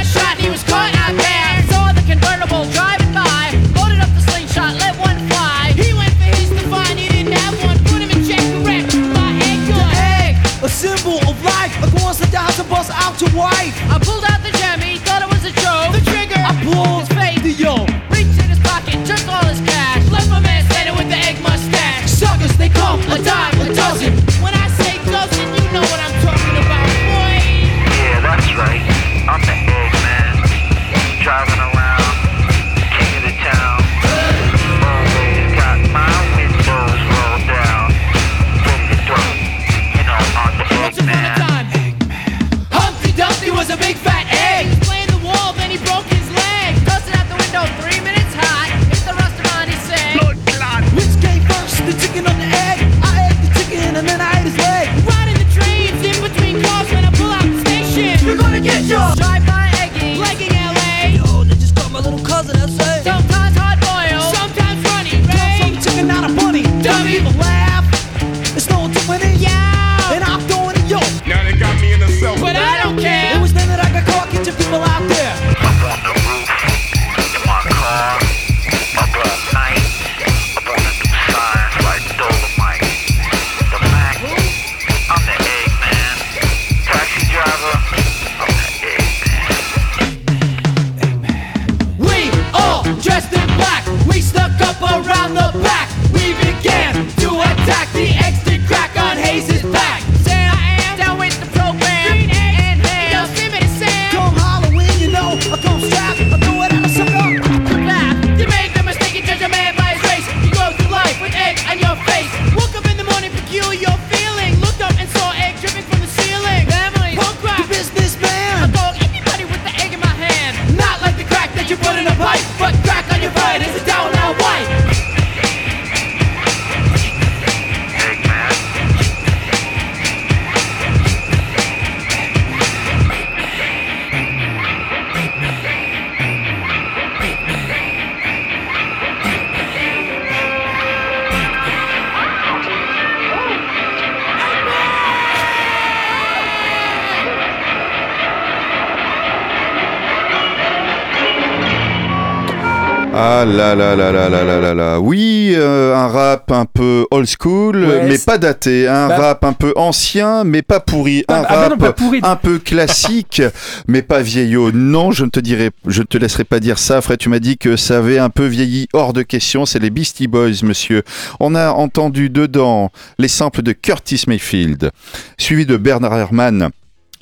S9: là là là là là là là là. Oui, euh, un rap un peu old school,
S3: Ouais,
S9: mais pas daté. Un
S3: Bah-
S9: rap un peu ancien, mais pas pourri.
S3: Ah,
S9: un
S3: ah bah
S9: rap
S3: non, pas pourri.
S9: un peu classique, mais pas vieillot. Non, je ne te dirai, je ne te laisserai pas dire ça. Fred, tu m'as dit que ça avait un peu vieilli. Hors de question. C'est les Beastie Boys, monsieur. On a entendu dedans les samples de Curtis Mayfield, suivi de Bernard Herrmann.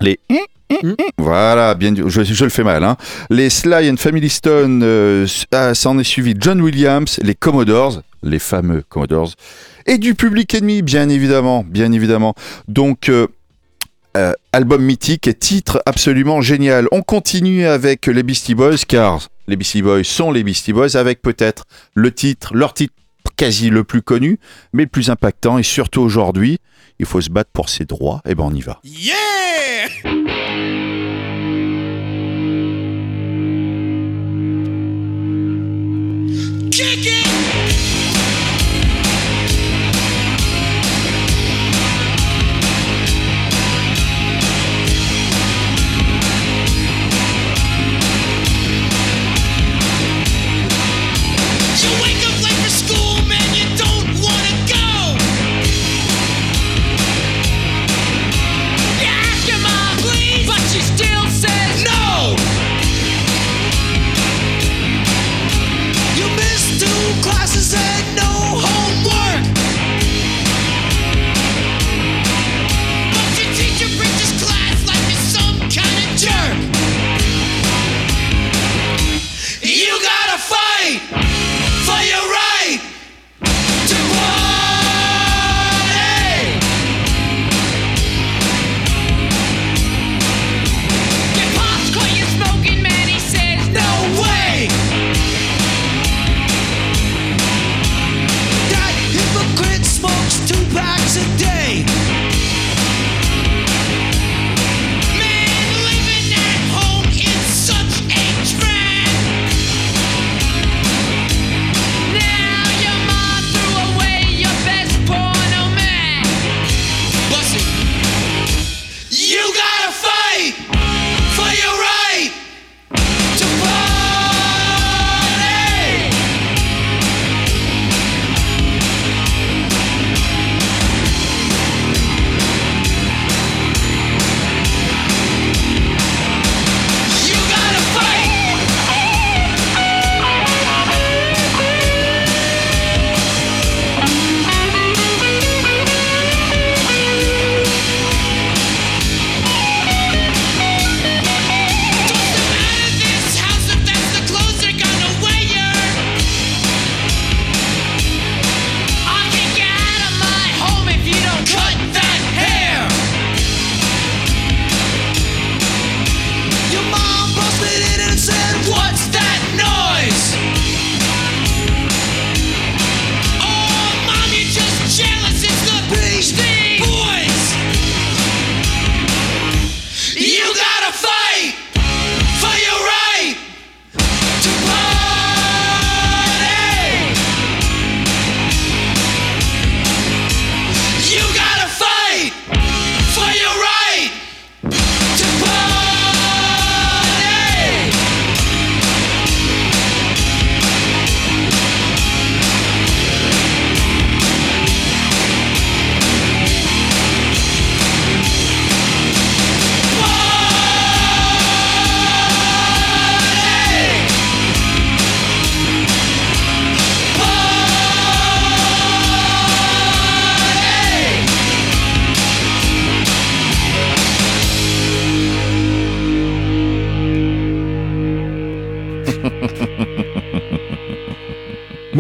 S9: Les voilà, bien, je, le fais mal. Hein. Les Sly and Family Stone, euh, ah, ça en est suivi John Williams, les Commodores, les fameux Commodores, et du public ennemi, bien évidemment, bien évidemment. Donc, euh, euh, album mythique et titre absolument génial. On continue avec les Beastie Boys, car les Beastie Boys sont les Beastie Boys, avec peut-être le titre, leur titre quasi le plus connu, mais le plus impactant, et surtout aujourd'hui, il faut se battre pour ses droits, et ben on y va.
S11: Kick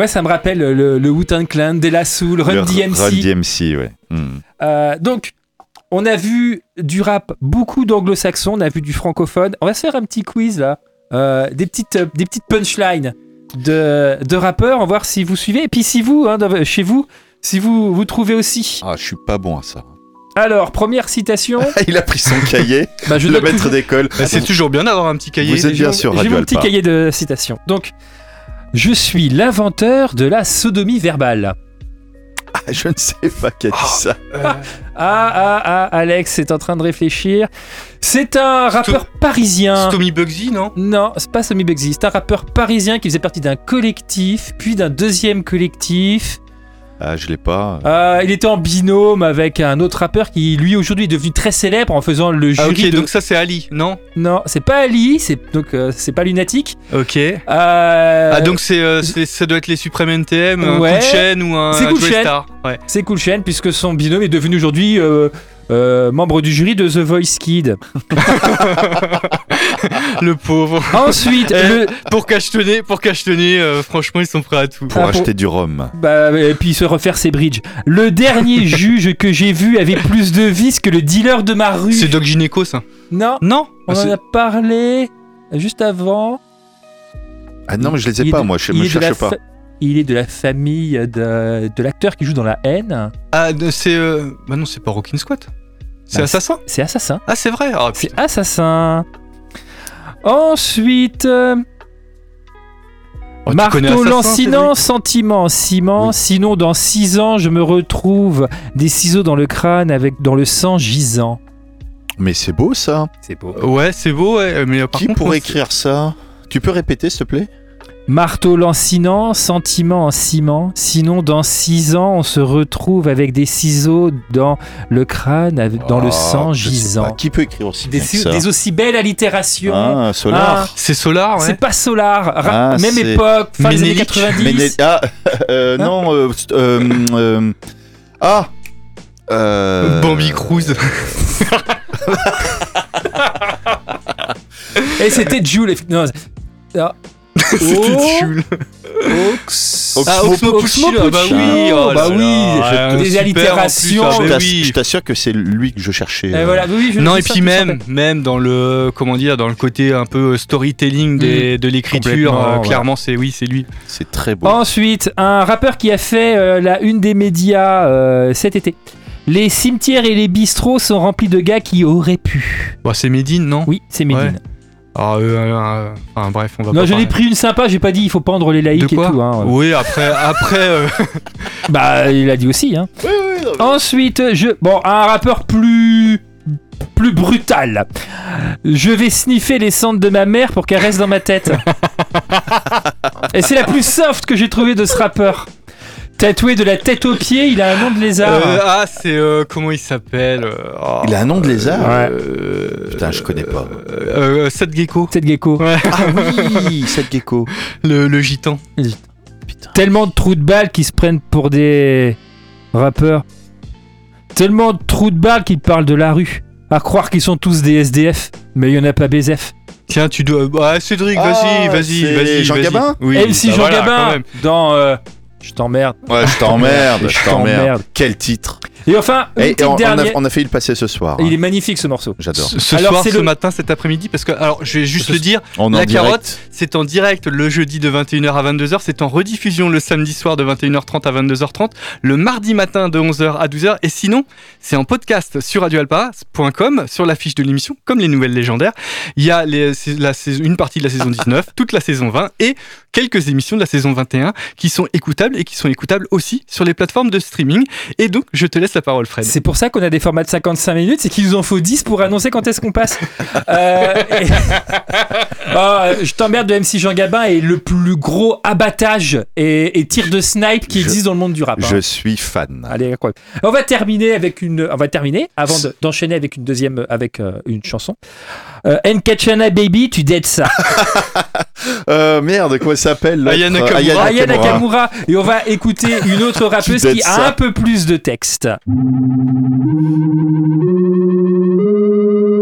S3: Moi, ça me rappelle le, le Wu-Tang Clan, De La Soul, Run
S9: Le
S3: DMC.
S9: Run DMC, ouais. Hmm.
S3: Euh, donc, on a vu du rap beaucoup d'anglo-saxons, on a vu du francophone. On va se faire un petit quiz là, Euh, des petites, euh, des petites punchlines de, de rappeurs. On va voir si vous suivez. Et puis si vous, hein, dans- chez vous, si vous vous trouvez aussi.
S9: Ah, je suis pas bon à ça.
S3: Alors, première citation.
S9: Il a pris son cahier,
S3: Bah, je
S9: le maître
S3: toujours-
S9: d'école.
S6: Bah, c'est toujours bien d'avoir un petit cahier.
S9: Vous êtes bien
S3: J'ai-
S9: sûr
S3: J'ai mon petit cahier de citations. Donc, je suis l'inventeur de la sodomie verbale.
S9: Ah, je ne sais pas qui a dit ça.
S3: Ah, ah, ah, Alex est en train de réfléchir. C'est un rappeur parisien.
S6: Tommy Bugsy, non?
S3: Non, c'est pas Tommy Bugsy. C'est un rappeur parisien qui faisait partie d'un collectif, puis d'un deuxième collectif.
S9: Ah, je l'ai pas.
S3: Euh, il était en binôme avec un autre rappeur qui, lui, aujourd'hui, est devenu très célèbre en faisant le jury
S6: Ah, ok,
S3: de...
S6: donc ça c'est Ali, non?
S3: Non, c'est pas Ali, c'est donc euh, c'est pas Lunatic.
S6: Ok.
S3: Euh,
S6: Ah, donc c'est, euh, c'est- ça doit être les Suprêmes NTM, un
S3: Ouais.
S6: coup de chaîne ou un
S3: C'est
S6: un
S3: Cool Chain.
S6: Star. Ouais.
S3: C'est Cool Chain puisque son binôme est devenu aujourd'hui euh, membre du jury de The Voice Kid.
S6: Le pauvre.
S3: Ensuite,
S6: Eh,
S3: le-
S6: pour cachetonner, pour cachetonner, euh, franchement ils sont prêts à tout.
S9: Pour
S3: Ah, pour-
S9: acheter du rhum.
S3: Bah, et puis se refaire ses bridges. Le dernier juge que j'ai vu avait plus de vis que le dealer de ma rue.
S6: C'est Doc Gynéco ça
S3: Non,
S6: Non
S3: on
S6: Ah,
S3: en a parlé juste avant.
S9: Ah non, mais je les ai
S3: Il
S9: pas,
S3: de-
S9: moi, je
S3: il
S9: me cherche pas.
S3: fa- Il est de la famille de, de l'acteur qui joue dans La haine.
S6: Ah, c'est. euh, Bah non, c'est pas Rockin' Squat. C'est
S3: Bah,
S6: Assassin
S3: C'est Assassin.
S6: Ah, c'est vrai Ah,
S3: C'est Assassin. Ensuite, euh,
S6: Oh,
S3: marteau lancinant, sentiment, ciment. Sinon, dans six ans, je me retrouve des ciseaux dans le crâne avec dans le sang gisant.
S9: Mais c'est beau ça.
S3: C'est beau.
S6: Ouais, c'est beau, ouais, mais par
S9: Qui
S6: contre,
S9: pourrait écrire ça? Tu peux répéter, s'il te plaît?
S3: Marteau lancinant, sentiment en ciment. Sinon, dans six ans, on se retrouve avec des ciseaux dans le crâne, dans le
S9: Ah,
S3: sang gisant.
S9: Qui peut écrire aussi
S3: Des,
S9: bien que ça
S3: des aussi belles allitérations.
S9: Ah, Solar.
S3: Ah,
S6: C'est Solar, ouais.
S3: C'est pas Solar. Ra-
S9: Ah,
S3: même époque, fin des années
S6: Ménélique.
S3: 90.
S9: Mais n'est- ah, euh,
S3: Hein
S9: non, euh, euh, euh, ah, euh,
S6: Bambi Cruz.
S3: Et c'était Jules. Non.
S6: C'était
S3: Oh.
S6: Jules.
S3: Ox.
S6: Ah, Oxmo Puccino, ah bah oui, oh là
S3: bah oui,
S6: ouais,
S3: des allitérations.
S6: plus, ah
S9: je
S6: bah oui.
S9: je t'assure que c'est lui que je cherchais.
S3: Et
S9: euh.
S3: voilà, oui, je
S6: Non et puis même même dans le comment dire dans le côté un peu storytelling des- de l'écriture euh,
S3: ouais.
S6: clairement c'est oui c'est lui
S9: C'est très beau.
S3: Ensuite, un rappeur qui a fait euh, la une des médias euh, cet été. Les cimetières et les bistrots sont remplis de gars qui auraient pu.
S6: Bon, c'est Medine non?
S3: Oui, c'est Médine.
S6: Ouais. Ah, euh, euh, enfin bref on va
S3: Non, j'en ai pris une sympa, j'ai pas dit il faut pendre les laïcs et tout. hein.
S6: oui après après euh,
S3: Bah, il a dit aussi. Hein. Ensuite, je. Bon, un rappeur plus. plus brutal. Je vais sniffer les cendres de ma mère pour qu'elle reste dans ma tête. et c'est la plus soft que j'ai trouvé de ce rappeur. Tatoué de la tête aux pieds, il a un nom de lézard.
S6: euh, ah c'est euh, comment il s'appelle euh, oh,
S9: Il a un nom de lézard
S3: Ouais.
S6: euh,
S9: Putain, je connais pas.
S6: euh, euh, Seth Gecko
S3: Tête gecko.
S6: ouais
S9: Ah oui, cette gecko.
S6: le, le gitan
S3: Tellement de trous de balles qui se prennent pour des rappeurs. Tellement de trous de balles qui parlent de la rue. À croire qu'ils sont tous des SDF, mais il y en a pas BZF.
S6: tiens tu dois ah Cédric
S9: Ah,
S6: vas-y vas-y vas-y
S9: Jean
S6: vas-y.
S9: Gabin
S6: oui
S3: MC
S6: bah
S3: Jean
S6: voilà,
S3: Gabin dans euh, Je t'emmerde.
S9: Ouais, je t'emmerde, je t'emmerde. Quel titre?
S3: Et enfin,
S9: Et, on, on a, on a failli le passer ce soir.
S3: Il est magnifique ce morceau.
S9: J'adore.
S6: Ce, ce
S3: Alors,
S6: soir,
S3: c'est
S6: ce
S3: le-
S6: matin, cet après-midi, parce que, alors, je vais juste
S3: Ce-
S6: le dire,
S9: On
S6: la
S9: direct.
S6: carotte, c'est en direct le jeudi de 21h à 22h, c'est en rediffusion le samedi soir de 21h30 à 22h30, le mardi matin de 11h à 12h, et sinon, c'est en podcast sur radioalpa.com, sur la fiche de l'émission, comme les nouvelles légendaires. Il y a les, c'est la saison- une partie de la saison 19, toute la saison 20, et quelques émissions de la saison 21 qui sont écoutables et qui sont écoutables aussi sur les plateformes de streaming. Et donc, je te laisse la parole, Fred.
S3: C'est pour ça qu'on a des formats de 55 minutes, c'est qu'il nous en faut 10 pour annoncer quand est-ce qu'on passe. Euh, et- Ah, je t'emmerde de MC Jean Gabin et le plus gros abattage et, et tir de snipe qui
S9: Je-
S3: existe dans le monde du rap. hein.
S9: Je suis fan.
S3: Allez, incroyable. On va terminer avec une. On va terminer avant de- d'enchaîner avec une deuxième, avec euh, une chanson. Euh, Nkachana Baby, tu dead ça.
S9: Euh, merde, comment elle s'appelle
S6: Aya Nakamura.
S9: Aya Nakamura.
S3: Et on va écouter une autre rappeuse qui a
S9: ça.
S3: un peu plus de texte. Thank you.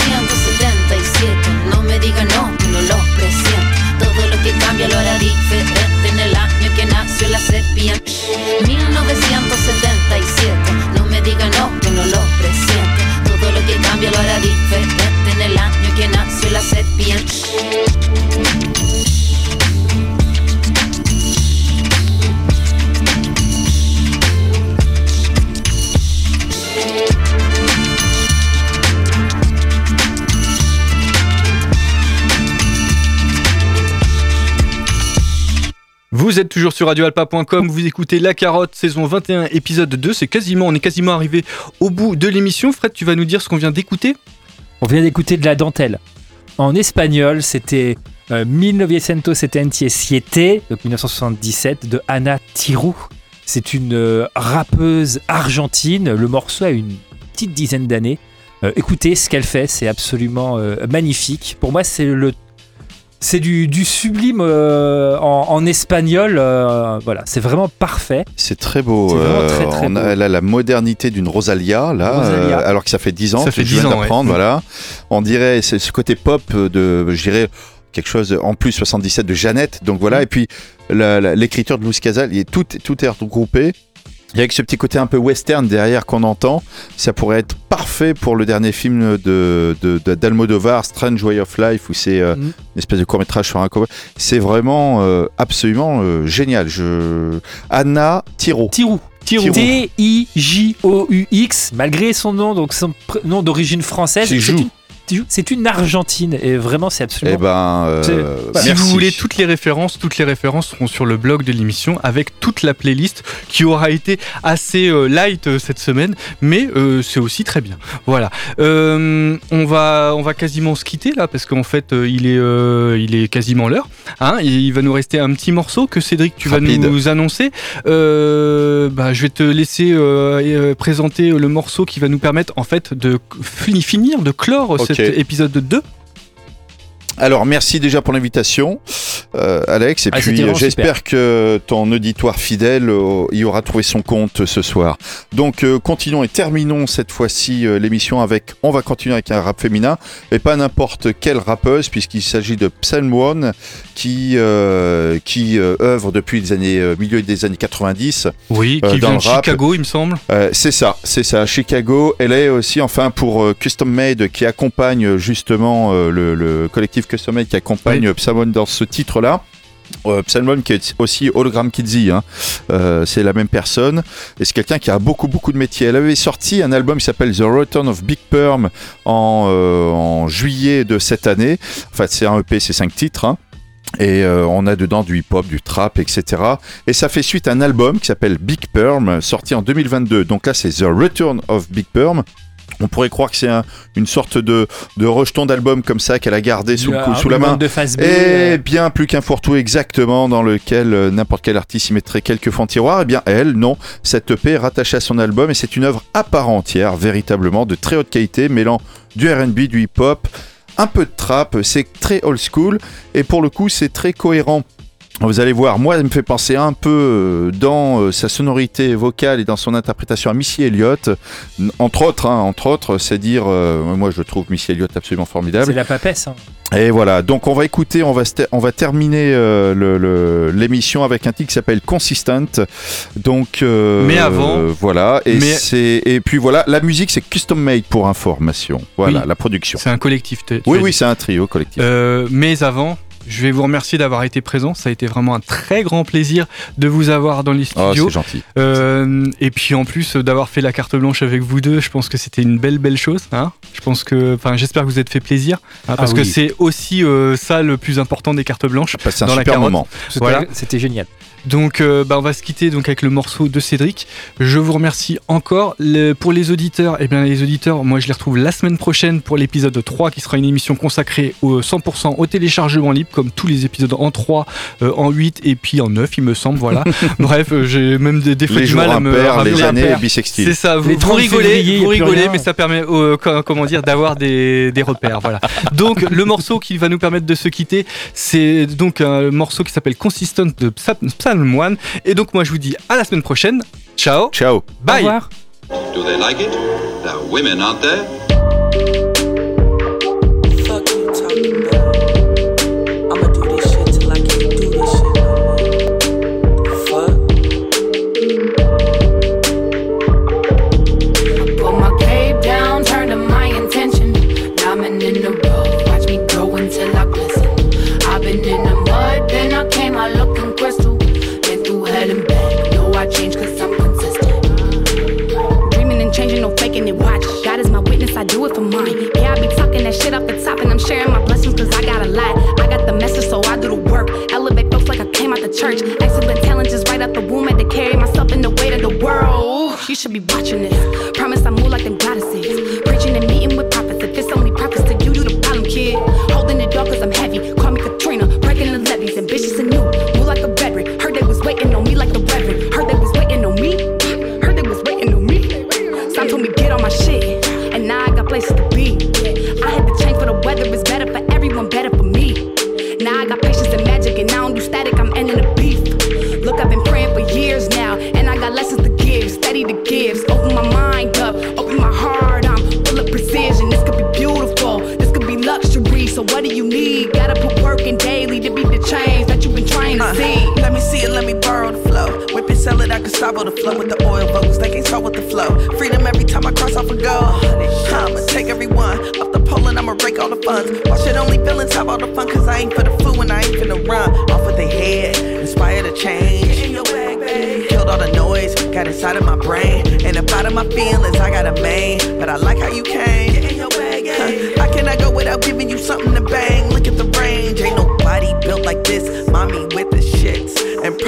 S13: cambia lo hará diferente en el año que nació la sepia. 1977, no me diga no, que no lo presiento. Todo lo que cambia lo hará diferente en el año que nació la sepia.
S6: Vous êtes toujours sur radioalpa.com, vous écoutez La Carotte, saison 21, épisode 2. C'est quasiment, on est quasiment arrivé au bout de l'émission. Fred, tu vas nous dire ce qu'on vient d'écouter?
S3: On vient d'écouter de la dentelle. En espagnol, c'était euh, 1977, donc 1977, de Ana Tirou. C'est une euh, rappeuse argentine. Le morceau a une petite dizaine d'années. Euh, écoutez ce qu'elle fait, c'est absolument euh, magnifique. Pour moi, c'est le c'est du, du sublime euh, en, en espagnol. euh, voilà, c'est vraiment parfait.
S9: C'est très beau.
S3: Vraiment
S9: euh,
S3: très, très
S9: on
S3: beau.
S9: a, elle a la modernité d'une Rosalia, là,
S3: Rosalia.
S9: euh, alors que ça fait 10 ans
S6: Ça
S9: que
S6: fait
S9: je viens
S6: 10 ans,
S9: d'apprendre.
S6: ouais.
S9: Voilà. On dirait, c'est ce côté pop de, je dirais, quelque chose en plus 77 de Jeannette. Donc
S3: Mm.
S9: voilà. Et puis l'écriture de Louis Casal, tout est regroupé. Et avec ce petit côté un peu western derrière qu'on entend, ça pourrait être parfait pour le dernier film de, d'Almodovar, Strange Way of Life, où c'est euh,
S3: Mm.
S9: une espèce de court métrage sur un cowboy. C'est vraiment euh, absolument euh, génial. Je... Anna Tiro.
S3: Tirou. T-I-J-O-U-X, malgré son nom, donc son nom d'origine française. C'est une- C'est une Argentine et vraiment c'est absolument.
S9: Eh ben, euh,
S3: C'est-
S9: bah,
S6: Si
S9: merci.
S6: vous voulez toutes les références, toutes les références seront sur le blog de l'émission avec toute la playlist qui aura été assez euh, light euh, cette semaine, mais euh, c'est aussi très bien. Voilà. Euh, on va, on va quasiment se quitter là parce qu'en fait euh, il est, euh, il est quasiment l'heure. Hein, et il va nous rester un petit morceau que Cédric tu
S9: Rapide.
S6: vas nous annoncer. Euh, bah, je vais te laisser présenter le morceau qui va nous permettre en fait de fi- finir, de clore
S9: Ok.
S6: Épisode 2.
S9: Alors, merci déjà pour l'invitation. euh, Alex. Et
S3: Ah,
S9: puis, j'espère que ton auditoire fidèle euh, y aura trouvé son compte ce soir. Donc, euh, continuons et terminons cette fois-ci l'émission avec. On va continuer avec un rap féminin et pas n'importe quelle rappeuse, puisqu'il s'agit de Psalm One qui, qui œuvre depuis les années, milieu des années 90.
S6: Oui, qui
S9: dans
S6: vient de. Chicago, il me semble.
S9: C'est ça, c'est ça. Chicago, elle est aussi, enfin, pour Custom Made, qui accompagne justement le, le collectif Custom Made qui accompagne Psalmon dans ce titre-là. Euh, Psalmon qui est aussi Hologram Kidzy, hein. Euh, c'est la même personne et c'est quelqu'un qui a beaucoup beaucoup de métiers. Elle avait sorti un album qui s'appelle The Return of Big Perm en, euh, en juillet de cette année. En fait, c'est un EP, c'est cinq titres. hein. Et euh, on a dedans du hip-hop, du trap, etc. Et ça fait suite à un album qui s'appelle Big Perm, sorti en 2022. Donc là, c'est The Return of Big Perm. On pourrait croire que c'est un- une sorte de, de rejeton d'album comme ça qu'elle a gardé sous, la main.
S3: de face B,
S9: Et
S3: euh.
S9: bien plus qu'un fourre-tout exactement dans lequel euh, n'importe quel artiste y mettrait quelques fonds de tiroir. Et bien elle, non. Cette EP est rattachée à son album et c'est une œuvre à part entière, véritablement de très haute qualité, mêlant du R&B, du hip-hop, un peu de trap. C'est très old school et pour le coup c'est très cohérent. Vous allez voir, moi, elle me fait penser un peu euh, dans euh, sa sonorité vocale et dans son interprétation à Missy Elliott, entre autres, hein, entre autres, c'est dire, euh, moi je trouve Missy Elliott absolument formidable.
S3: C'est la papesse. hein.
S9: Et voilà, donc on va écouter, on va, on va terminer euh, le- le- l'émission avec un titre qui s'appelle Consistent. Donc, euh,
S6: Mais avant-
S9: euh, voilà, et,
S6: mais-
S9: c'est- et puis voilà, la musique c'est custom made pour information. Voilà,
S6: Oui.
S9: la production.
S6: C'est un collectif. tu
S9: Oui, oui, c'est un trio collectif.
S6: Euh, mais avant, je vais vous remercier d'avoir été présent. Ça a été vraiment un très grand plaisir de vous avoir dans les
S9: Oh,
S6: studios.
S9: c'est gentil.
S6: Euh, et puis en plus euh, d'avoir fait la carte blanche avec vous deux, je pense que c'était une belle belle chose. Hein je pense que, enfin, j'espère que vous êtes fait plaisir, hein, parce que
S3: oui.
S6: c'est aussi euh, ça le plus important des cartes blanches.
S9: passé un
S6: dans la
S9: super
S6: carotte.
S9: moment.
S3: C'était
S6: Voilà.
S3: c'était génial.
S6: Donc euh, bah, on va se quitter donc avec le morceau de Cédric. Je vous remercie encore. Le- pour les auditeurs, eh bien les auditeurs, moi je les retrouve la semaine prochaine pour l'épisode 3 qui sera une émission consacrée au 100% au téléchargement libre comme tous les épisodes en 3, euh, en 8 et puis en 9 il me semble. Voilà. Bref, euh, j'ai même des, des fois
S9: Les
S6: du mal à me
S9: impairs,
S6: rappeler.
S9: les années
S3: impairs.
S9: bissextiles.
S6: C'est ça, vous,
S3: Les
S6: vous
S3: 30
S6: rigolez,
S3: février,
S6: vous rigolez, mais ça permet, euh, co- comment dire, d'avoir des, des repères, voilà. Donc le morceau qui va nous permettre de se quitter, c'est donc un morceau qui s'appelle Consistent de Psa- Psalm One. Et donc moi je vous dis à la semaine prochaine. Ciao.
S9: Ciao.
S6: Bye.
S3: Au revoir.
S14: Do they like it? They're women, aren't they?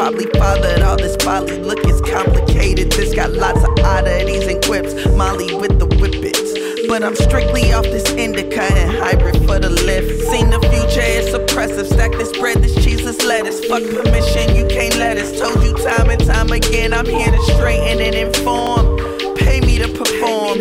S15: Probably fathered all this folly. Look, it's complicated. This got lots of oddities and quips. Molly with the whippets. But I'm strictly off this indica and hybrid for the lift. Seen the future, it's oppressive. Stack this bread, this cheese, this lettuce. Fuck permission, you can't let us. Told you time and time again, I'm here to straighten and inform. Pay me to perform.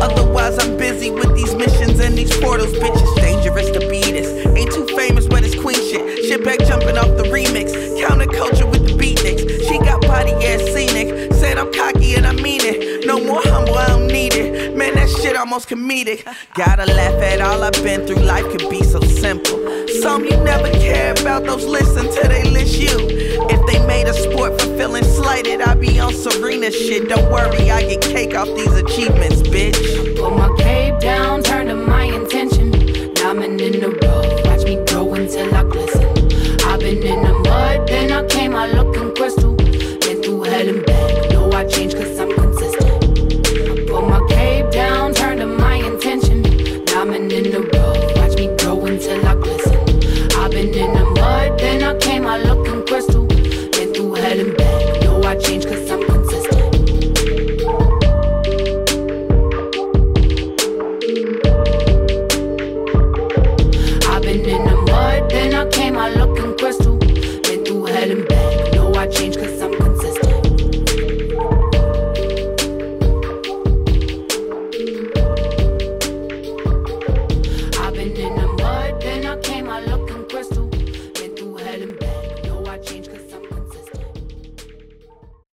S15: Otherwise, I'm busy with these missions and these portals. Bitch, it's dangerous to be this. Ain't too famous, but it's queen shit. Shit back jumping off the remix. Counterculture with the beatniks. She got body ass scenic. Said I'm cocky and I mean it. No more humble, I don't need it. Man, that shit almost comedic. Gotta laugh at all I've been through. Life could be so simple. Some you never care about, those listen till they list you. If they made a sport for feeling slighted, I be on Serena shit. Don't worry, I get cake off these achievements, bitch.
S14: Put my cape down, turn to my intention. Diamond in the road until I glisten. I've been in the mud, then I came out looking crystal. Been through hell and back, know I changed cause